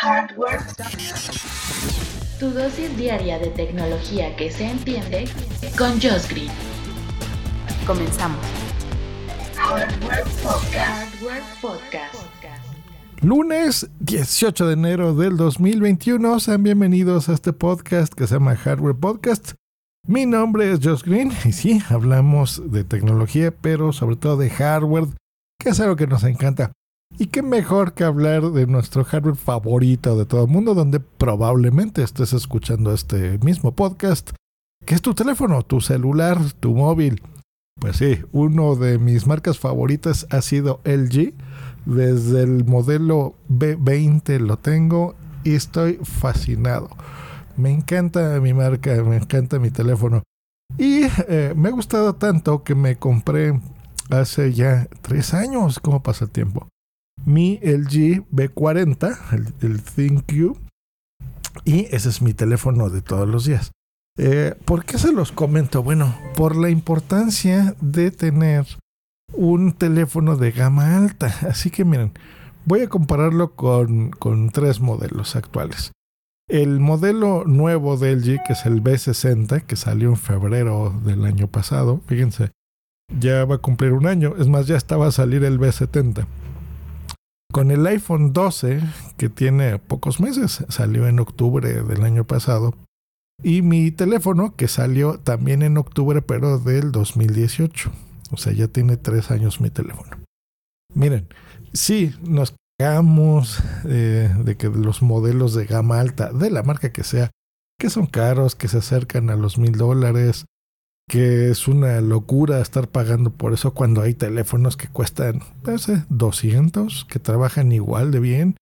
Hardware. Tu dosis diaria de tecnología que se entiende con Josh Green. Comenzamos. Hardware Podcast. Hardware Podcast. Lunes 18 de enero del 2021. Sean bienvenidos a este podcast que se llama Hardware Podcast. Mi nombre es Josh Green y sí, hablamos de tecnología, pero sobre todo de hardware, que es algo que nos encanta. Y qué mejor que hablar de nuestro hardware favorito de todo el mundo, donde probablemente estés escuchando este mismo podcast, que es tu teléfono, tu celular, tu móvil. Pues sí, uno de mis marcas favoritas ha sido LG. Desde el modelo B20 lo tengo y estoy fascinado. Me encanta mi marca, me encanta mi teléfono. Y eh, me ha gustado tanto que me compré hace ya tres años, ¿cómo pasa el tiempo? Mi LG B40, el, el ThinQ, y ese es mi teléfono de todos los días. Eh, ¿Por qué se los comento? Bueno, por la importancia de tener un teléfono de gama alta. Así que miren, voy a compararlo con, con tres modelos actuales. El modelo nuevo de LG, que es el B60, que salió en febrero del año pasado, fíjense, ya va a cumplir un año, es más, ya estaba a salir el B70. Con el iPhone 12, que tiene pocos meses, salió en octubre del año pasado, y mi teléfono, que salió también en octubre, pero del 2018. O sea, ya tiene tres años mi teléfono. Miren, sí, nos quejamos eh, de que los modelos de gama alta, de la marca que sea, que son caros, que se acercan a los mil dólares, que es una locura estar pagando por eso cuando hay teléfonos que cuestan, no sé, 200, que trabajan igual de bien.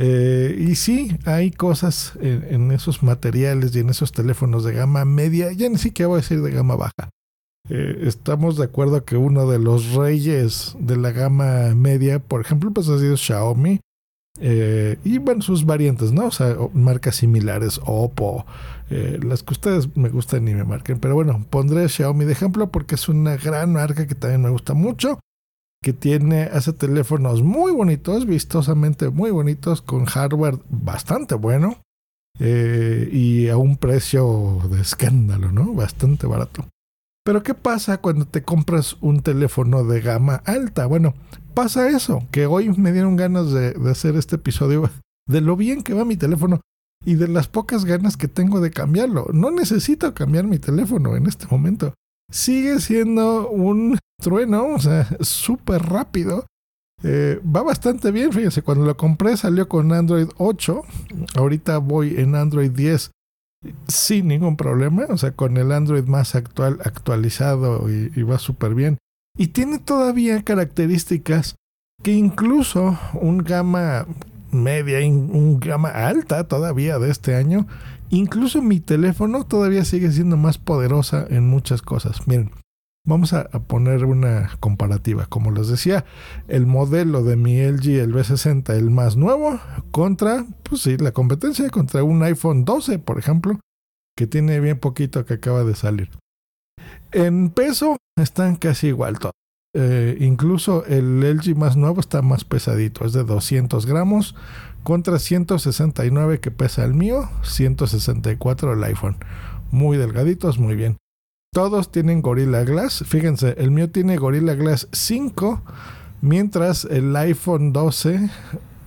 Eh, y sí, hay cosas en, esos materiales y en esos teléfonos de gama media, ya ni siquiera voy a decir de gama baja. Eh, estamos de acuerdo que uno de los reyes de la gama media, por ejemplo, pues ha sido Xiaomi. Eh, y bueno, sus variantes, ¿no? O sea, marcas similares, Oppo, eh, las que ustedes me gustan y me marquen. Pero bueno, pondré Xiaomi de ejemplo porque es una gran marca que también me gusta mucho. Que tiene, hace teléfonos muy bonitos, vistosamente muy bonitos, con hardware bastante bueno. Eh, y a un precio de escándalo, ¿no? Bastante barato. Pero ¿qué pasa cuando te compras un teléfono de gama alta? Bueno, pasa eso, que hoy me dieron ganas de, de, hacer este episodio de lo bien que va mi teléfono y de las pocas ganas que tengo de cambiarlo. No necesito cambiar mi teléfono en este momento. Sigue siendo un trueno, o sea, súper rápido. Eh, va bastante bien, fíjense, cuando lo compré salió con Android 8, ahorita voy en Android 10 sin ningún problema, o sea, con el Android más actual, actualizado y, y va súper bien. Y tiene todavía características que incluso un gama media, un gama alta todavía de este año, incluso mi teléfono todavía sigue siendo más poderosa en muchas cosas. Miren, vamos a, poner una comparativa. Como les decía, el modelo de mi LG, el B60, el más nuevo, contra, pues sí, la competencia contra un iPhone 12, por ejemplo, que tiene bien poquito que acaba de salir. En peso están casi igual todos. Eh, incluso el LG más nuevo está más pesadito, es de 200 gramos contra 169 que pesa el mío, 164 el iPhone. Muy delgaditos, muy bien. Todos tienen Gorilla Glass. Fíjense, el mío tiene Gorilla Glass 5, mientras el iPhone 12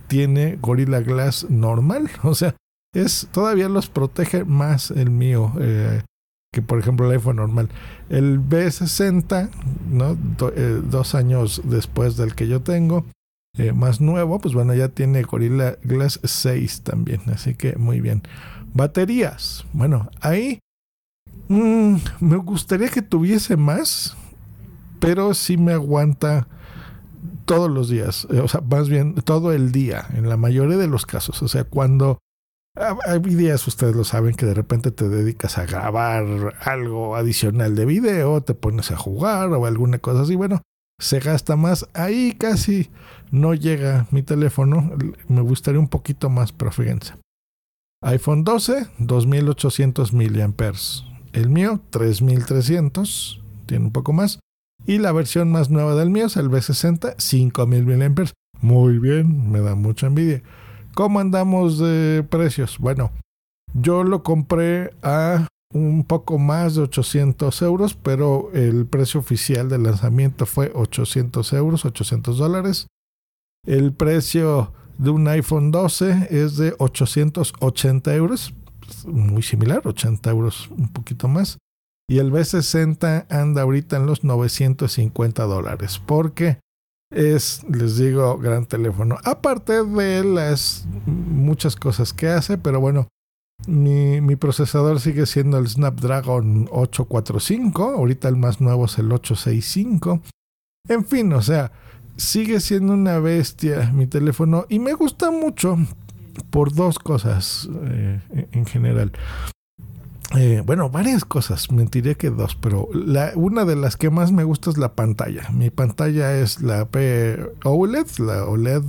tiene Gorilla Glass normal. O sea, es todavía los protege más el mío. Eh, que por ejemplo el iPhone normal. El B60, ¿no? Eh, dos años después del que yo tengo, eh, más nuevo, pues bueno, ya tiene Gorilla Glass 6 también, así que muy bien. Baterías, bueno, ahí mmm, me gustaría que tuviese más, pero sí me aguanta todos los días, eh, o sea, más bien todo el día, en la mayoría de los casos, o sea, cuando hay días, ustedes lo saben, que de repente te dedicas a grabar algo adicional de video, te pones a jugar o alguna cosa así. Bueno, se gasta más. Ahí casi no llega mi teléfono. Me gustaría un poquito más, pero fíjense. iPhone 12, 2800 mAh. El mío, 3300. Tiene un poco más. Y la versión más nueva del mío es el B60, 5000 mAh. Muy bien, me da mucha envidia. ¿Cómo andamos de precios? Bueno, yo lo compré a un poco más de 800 euros, pero el precio oficial de lanzamiento fue 800 euros, 800 dólares. El precio de un iPhone 12 es de 880 euros, muy similar, 80 euros un poquito más. Y el B60 anda ahorita en los 950 dólares, porque es, les digo, gran teléfono. Aparte de las muchas cosas que hace, pero bueno, mi, mi, procesador sigue siendo el Snapdragon 845, ahorita el más nuevo es el 865. En fin, o sea, sigue siendo una bestia mi teléfono y me gusta mucho por dos cosas eh, en general. Eh, bueno, varias cosas, mentiré que dos, pero una de las que más me gusta es la pantalla. Mi pantalla es la P OLED, la OLED,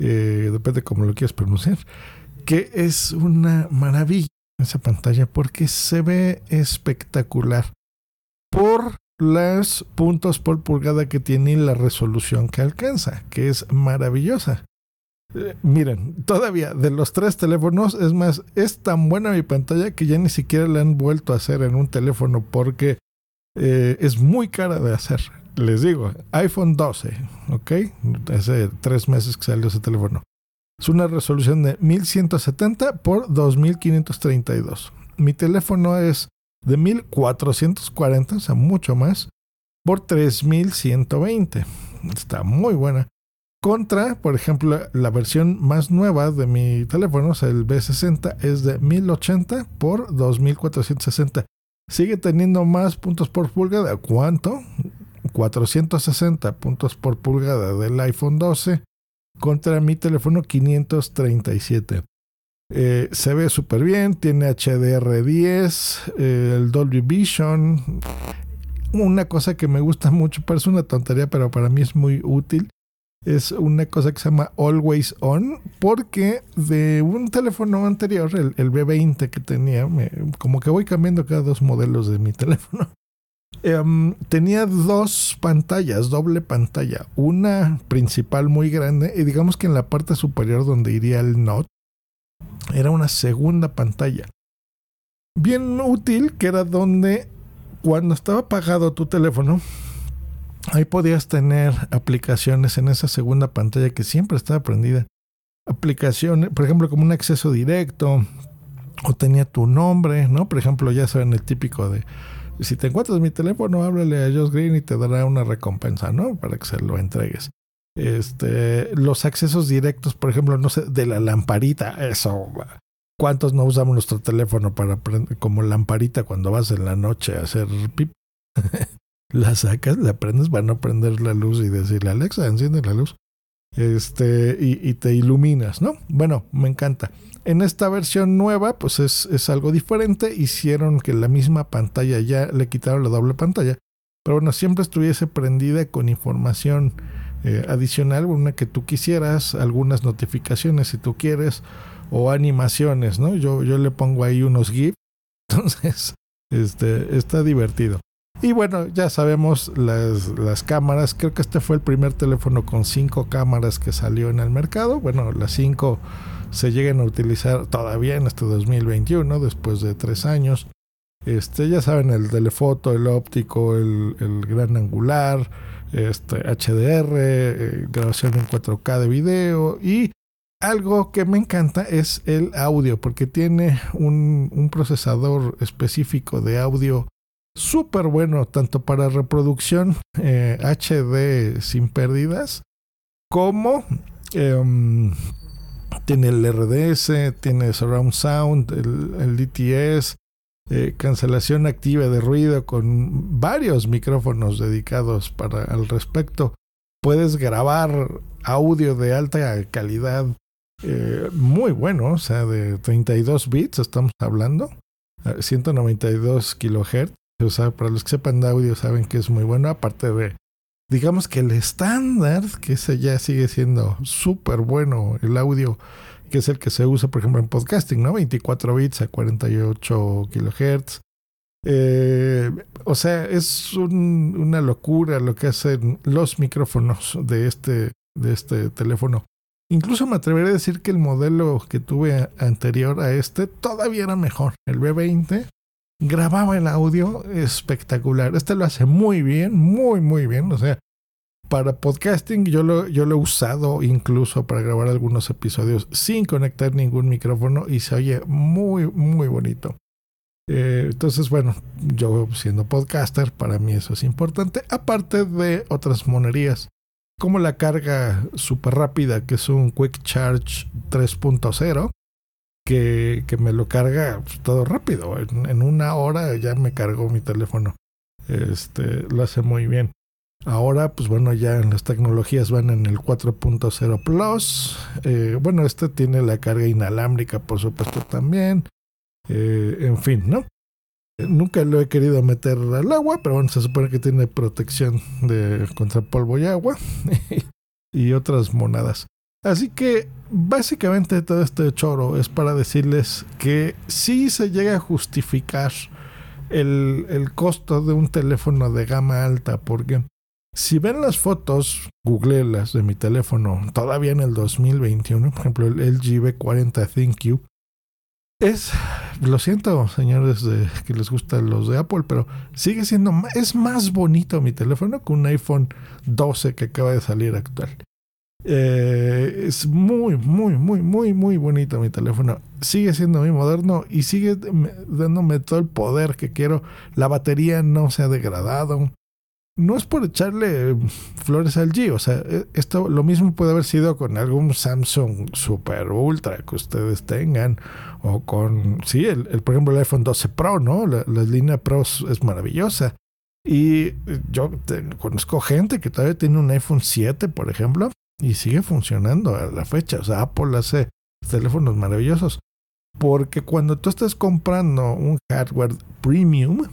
eh, depende de cómo lo quieras pronunciar, que es una maravilla esa pantalla porque se ve espectacular por los puntos por pulgada que tiene y la resolución que alcanza, que es maravillosa. Miren, todavía de los tres teléfonos, es más, es tan buena mi pantalla que ya ni siquiera la han vuelto a hacer en un teléfono porque eh, es muy cara de hacer. Les digo, iPhone 12, ¿ok? Hace tres meses que salió ese teléfono. Es una resolución de 1170 por 2532. Mi teléfono es de 1440, o sea, mucho más, por 3120. Está muy buena. Contra, por ejemplo, la versión más nueva de mi teléfono, o sea, el B60, es de 1080 por 2460. Sigue teniendo más puntos por pulgada. ¿Cuánto? 460 puntos por pulgada del iPhone 12 contra mi teléfono 537. Eh, se ve súper bien, tiene HDR10, eh, el Dolby Vision. Una cosa que me gusta mucho, parece una tontería, pero para mí es muy útil. Es una cosa que se llama Always On, porque de un teléfono anterior, el, B20 que tenía, como que voy cambiando cada dos modelos de mi teléfono. Em, tenía dos pantallas, doble pantalla. Una principal muy grande y digamos que en la parte superior donde iría el Note era una segunda pantalla. Bien útil, que era donde cuando estaba apagado tu teléfono, ahí podías tener aplicaciones en esa segunda pantalla que siempre estaba prendida. Aplicaciones, por ejemplo, como un acceso directo, o tenía tu nombre, ¿no? Por ejemplo, ya saben el típico de si te encuentras mi teléfono, háblale a Josh Green y te dará una recompensa, ¿no? Para que se lo entregues. Este, los accesos directos, por ejemplo, no sé, de la lamparita, eso. ¿Cuántos no usamos nuestro teléfono para como lamparita cuando vas en la noche a hacer pip? la sacas, la prendes para no prender la luz y decirle, Alexa, enciende la luz. Este, y, y te iluminas, ¿no? Bueno, me encanta. En esta versión nueva, pues es, es, algo diferente. Hicieron que la misma pantalla ya le quitaron la doble pantalla. Pero bueno, siempre estuviese prendida con información eh, adicional, una que tú quisieras, algunas notificaciones si tú quieres, o animaciones, ¿no? Yo, yo le pongo ahí unos GIFs, entonces este, está divertido. Y bueno, ya sabemos las, las cámaras, creo que este fue el primer teléfono con cinco cámaras que salió en el mercado, bueno, las cinco se llegan a utilizar todavía en este 2021, después de tres años. Este, ya saben, el telefoto, el óptico, el, el gran angular, este, HDR, eh, grabación en 4K de video. Y algo que me encanta es el audio porque tiene un, procesador específico de audio súper bueno tanto para reproducción HD eh, sin pérdidas como em, tiene el RDS, tiene Surround Sound, el, DTS, eh, cancelación activa de ruido con varios micrófonos dedicados para al respecto. Puedes grabar audio de alta calidad eh, muy bueno, o sea, de 32 bits estamos hablando, 192 kilohertz. O sea, para los que sepan de audio saben que es muy bueno, aparte de, digamos que el estándar, que ese ya sigue siendo súper bueno, el audio que es el que se usa, por ejemplo, en podcasting, ¿no? 24 bits a 48 kilohertz. Eh, o sea, es una locura lo que hacen los micrófonos de este, de este teléfono. Incluso me atrevería a decir que el modelo que tuve anterior a este todavía era mejor. El B20 grababa el audio espectacular. Este lo hace muy bien, muy, muy bien. O sea, para podcasting yo lo, yo lo he usado incluso para grabar algunos episodios sin conectar ningún micrófono y se oye muy, muy bonito. Eh, entonces, bueno, yo siendo podcaster, para mí eso es importante, aparte de otras monerías, como la carga súper rápida, que es un Quick Charge 3.0, que, que, me lo carga pues, todo rápido. En, una hora ya me cargó mi teléfono. Este, lo hace muy bien. Ahora, pues bueno, ya las tecnologías van en el 4.0 Plus. Eh, bueno, este tiene la carga inalámbrica, por supuesto, también. Eh, en fin, ¿no? Nunca lo he querido meter al agua, pero bueno, se supone que tiene protección de contra polvo y agua y otras monadas. Así que básicamente todo este choro es para decirles que sí se llega a justificar el, el costo de un teléfono de gama alta, porque si ven las fotos, googleelas de mi teléfono, todavía en el 2021, por ejemplo, el LG V40 ThinQ, es, lo siento, señores de, que les gustan los de Apple, pero sigue siendo, es más bonito mi teléfono que un iPhone 12 que acaba de salir actual. Eh, es muy, muy, muy, muy, muy bonito mi teléfono. Sigue siendo muy moderno y sigue dándome todo el poder que quiero. La batería no se ha degradado no es por echarle flores al G, o sea, e, esto lo mismo puede haber sido con algún Samsung Super Ultra que ustedes tengan, o con, sí, el, por ejemplo el iPhone 12 Pro, ¿no? La, línea Pro es maravillosa. Y yo conozco gente que todavía tiene un iPhone 7, por ejemplo, y sigue funcionando a la fecha. O sea, Apple hace teléfonos maravillosos. Porque cuando tú estás comprando un hardware premium,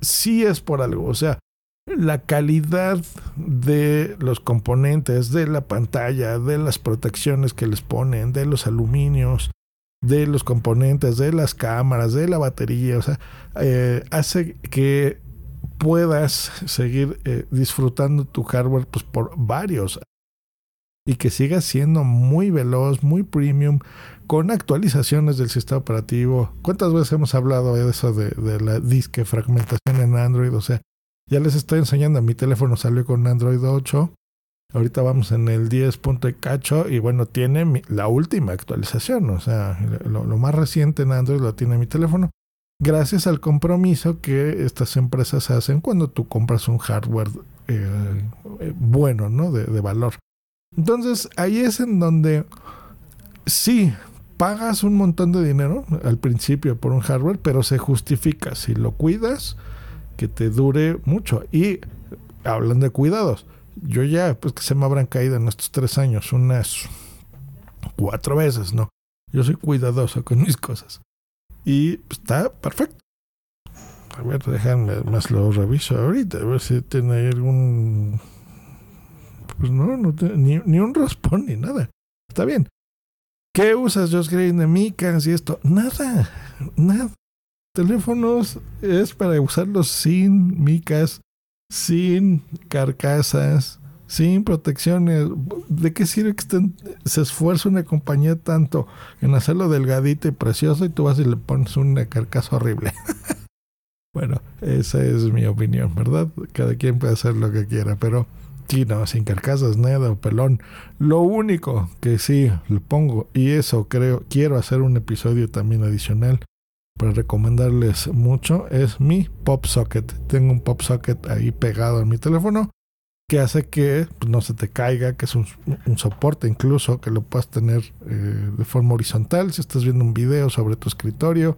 sí es por algo. O sea, la calidad de los componentes, de la pantalla, de las protecciones que les ponen, de los aluminios, de los componentes, de las cámaras, de la batería, o sea, eh, hace que puedas seguir eh, disfrutando tu hardware pues, por varios y que siga siendo muy veloz, muy premium, con actualizaciones del sistema operativo. ¿Cuántas veces hemos hablado de eso de, la disque fragmentación en Android? O sea, ya les estoy enseñando, mi teléfono salió con Android 8. Ahorita vamos en el 10. cacho y bueno, tiene la última actualización, o sea, lo, más reciente en Android lo tiene mi teléfono. Gracias al compromiso que estas empresas hacen cuando tú compras un hardware eh, eh, bueno, ¿no? De, de valor. Entonces, ahí es en donde sí, pagas un montón de dinero al principio por un hardware, pero se justifica. Si lo cuidas, que te dure mucho. Y hablando de cuidados, yo ya, pues que se me habrán caído en estos tres años unas cuatro veces, ¿no? Yo soy cuidadoso con mis cosas. Y está perfecto. A ver, déjame más lo reviso ahorita, a ver si tiene algún... Pues no, no tiene ni, ni un raspón ni nada. Está bien. ¿Qué usas, Green, de micas y esto? Nada, nada teléfonos es para usarlos sin micas, sin carcasas, sin protecciones. ¿De qué sirve que se esfuerce una compañía tanto en hacerlo delgadito y precioso y tú vas y le pones una carcasa horrible? bueno, esa es mi opinión, ¿verdad? Cada quien puede hacer lo que quiera, pero sí, no, sin carcasas, nada, pelón. Lo único que sí le pongo, y eso creo, quiero hacer un episodio también adicional para recomendarles mucho es mi pop socket. Tengo un pop socket ahí pegado en mi teléfono que hace que pues, no se te caiga, que es un, soporte incluso que lo puedas tener eh, de forma horizontal si estás viendo un video sobre tu escritorio.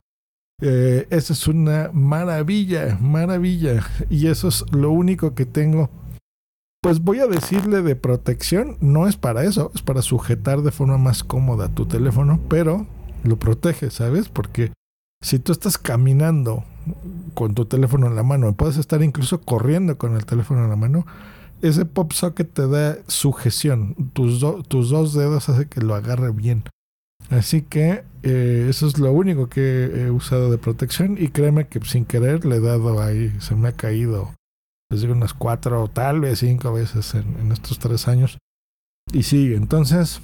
Eh, esa es una maravilla, maravilla. Y eso es lo único que tengo. Pues voy a decirle de protección, no es para eso, es para sujetar de forma más cómoda tu teléfono, pero lo protege, ¿sabes? Porque si tú estás caminando con tu teléfono en la mano, puedes estar incluso corriendo con el teléfono en la mano, ese pop socket te da sujeción. Tus, tus dos dedos hace que lo agarre bien. Así que eh, eso es lo único que he usado de protección y créeme que sin querer le he dado ahí, se me ha caído, les digo unas cuatro o tal vez cinco veces en, estos tres años. Y sigue. Entonces,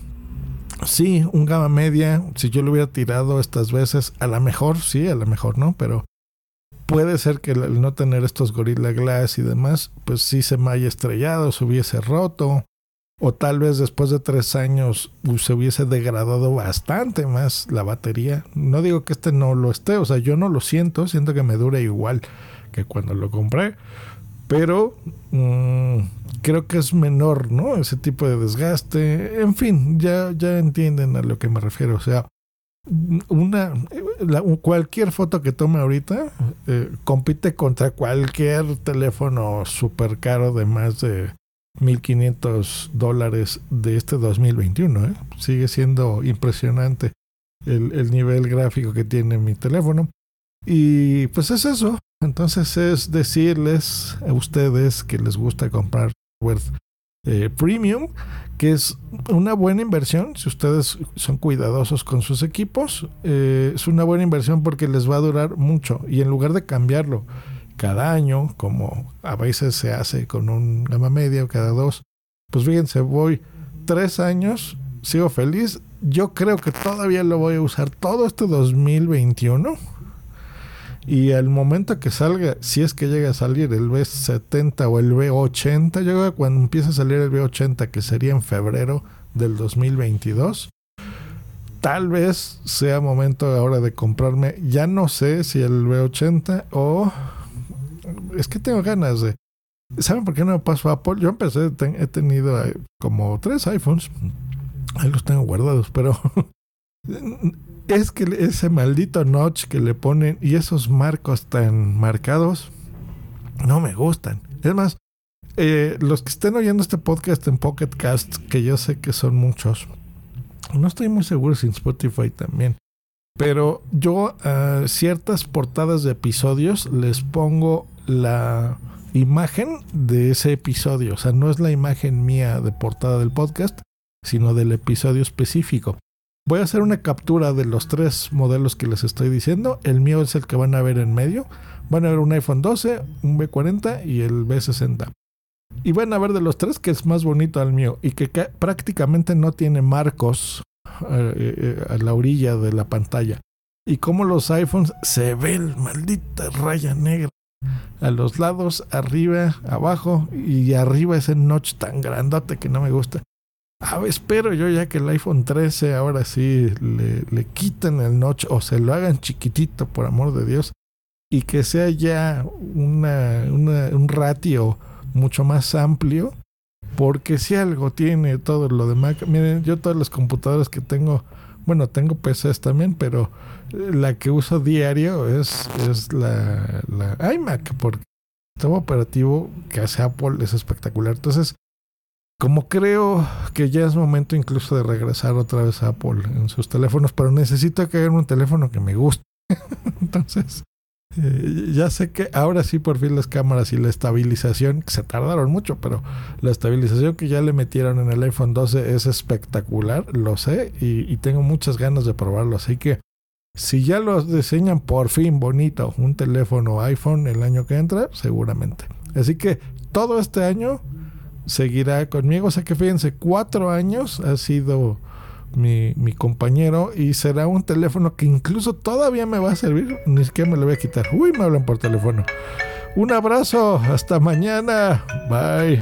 sí, un gama media, si yo lo hubiera tirado estas veces, a lo mejor sí, a lo mejor no, pero puede ser que el no tener estos Gorilla Glass y demás, pues sí se me haya estrellado, se hubiese roto, o tal vez después de tres años se hubiese degradado bastante más la batería. No digo que este no lo esté, o sea, yo no lo siento, siento que me dura igual que cuando lo compré, pero mmm, creo que es menor, ¿no? Ese tipo de desgaste. En fin, ya, ya entienden a lo que me refiero. O sea, una la, cualquier foto que tome ahorita eh, compite contra cualquier teléfono súper caro de más de 1500 dólares de este 2021. ¿eh? Sigue siendo impresionante el, el nivel gráfico que tiene mi teléfono. Y pues es eso. Entonces es decirles a ustedes que les gusta comprar eh, premium, que es una buena inversión si ustedes son cuidadosos con sus equipos. Eh, es una buena inversión porque les va a durar mucho y en lugar de cambiarlo cada año, como a veces se hace con un gama media o cada dos, pues fíjense, voy tres años, sigo feliz. Yo creo que todavía lo voy a usar todo este 2021 y al momento que salga, si es que llega a salir el B70 o el B80, yo creo que cuando empiece a salir el B80, que sería en febrero del 2022, tal vez sea momento ahora de comprarme, ya no sé si el B80 o... Es que tengo ganas de... ¿Saben por qué no me paso a Apple? Yo empecé, he tenido eh, como tres iPhones, ahí los tengo guardados, pero es que ese maldito notch que le ponen y esos marcos tan marcados no me gustan. Es más, eh, los que estén oyendo este podcast en Pocket Cast, que yo sé que son muchos, no estoy muy seguro si en Spotify también, pero yo a ciertas portadas de episodios les pongo la imagen de ese episodio. O sea, no es la imagen mía de portada del podcast, sino del episodio específico. Voy a hacer una captura de los tres modelos que les estoy diciendo. El mío es el que van a ver en medio. Van a ver un iPhone 12, un B40 y el B60. Y van a ver de los tres que es más bonito al mío y que prácticamente no tiene marcos eh, eh, a la orilla de la pantalla. Y como los iPhones se ve el maldita raya negra a los lados, arriba, abajo y arriba ese notch tan grandote que no me gusta. Ah, espero yo ya que el iPhone 13 ahora sí le, le quiten el notch o se lo hagan chiquitito, por amor de Dios, y que sea ya una, un ratio mucho más amplio, porque si algo tiene todo lo de Mac, miren, yo todas las computadoras que tengo, bueno, tengo PCs también, pero la que uso diario es, es la, la iMac, porque el operativo que hace Apple es espectacular. Entonces, como creo que ya es momento incluso de regresar otra vez a Apple en sus teléfonos, pero necesito que haya un teléfono que me guste. Entonces, eh, ya sé que ahora sí por fin las cámaras y la estabilización, que se tardaron mucho, pero la estabilización que ya le metieron en el iPhone 12 es espectacular, lo sé, y, y tengo muchas ganas de probarlo. Así que si ya lo diseñan por fin bonito, un teléfono iPhone el año que entra, seguramente. Así que todo este año seguirá conmigo. O sea que fíjense, cuatro años ha sido mi, mi, compañero y será un teléfono que incluso todavía me va a servir. Ni siquiera me lo voy a quitar. Uy, me hablan por teléfono. Un abrazo, hasta mañana. Bye.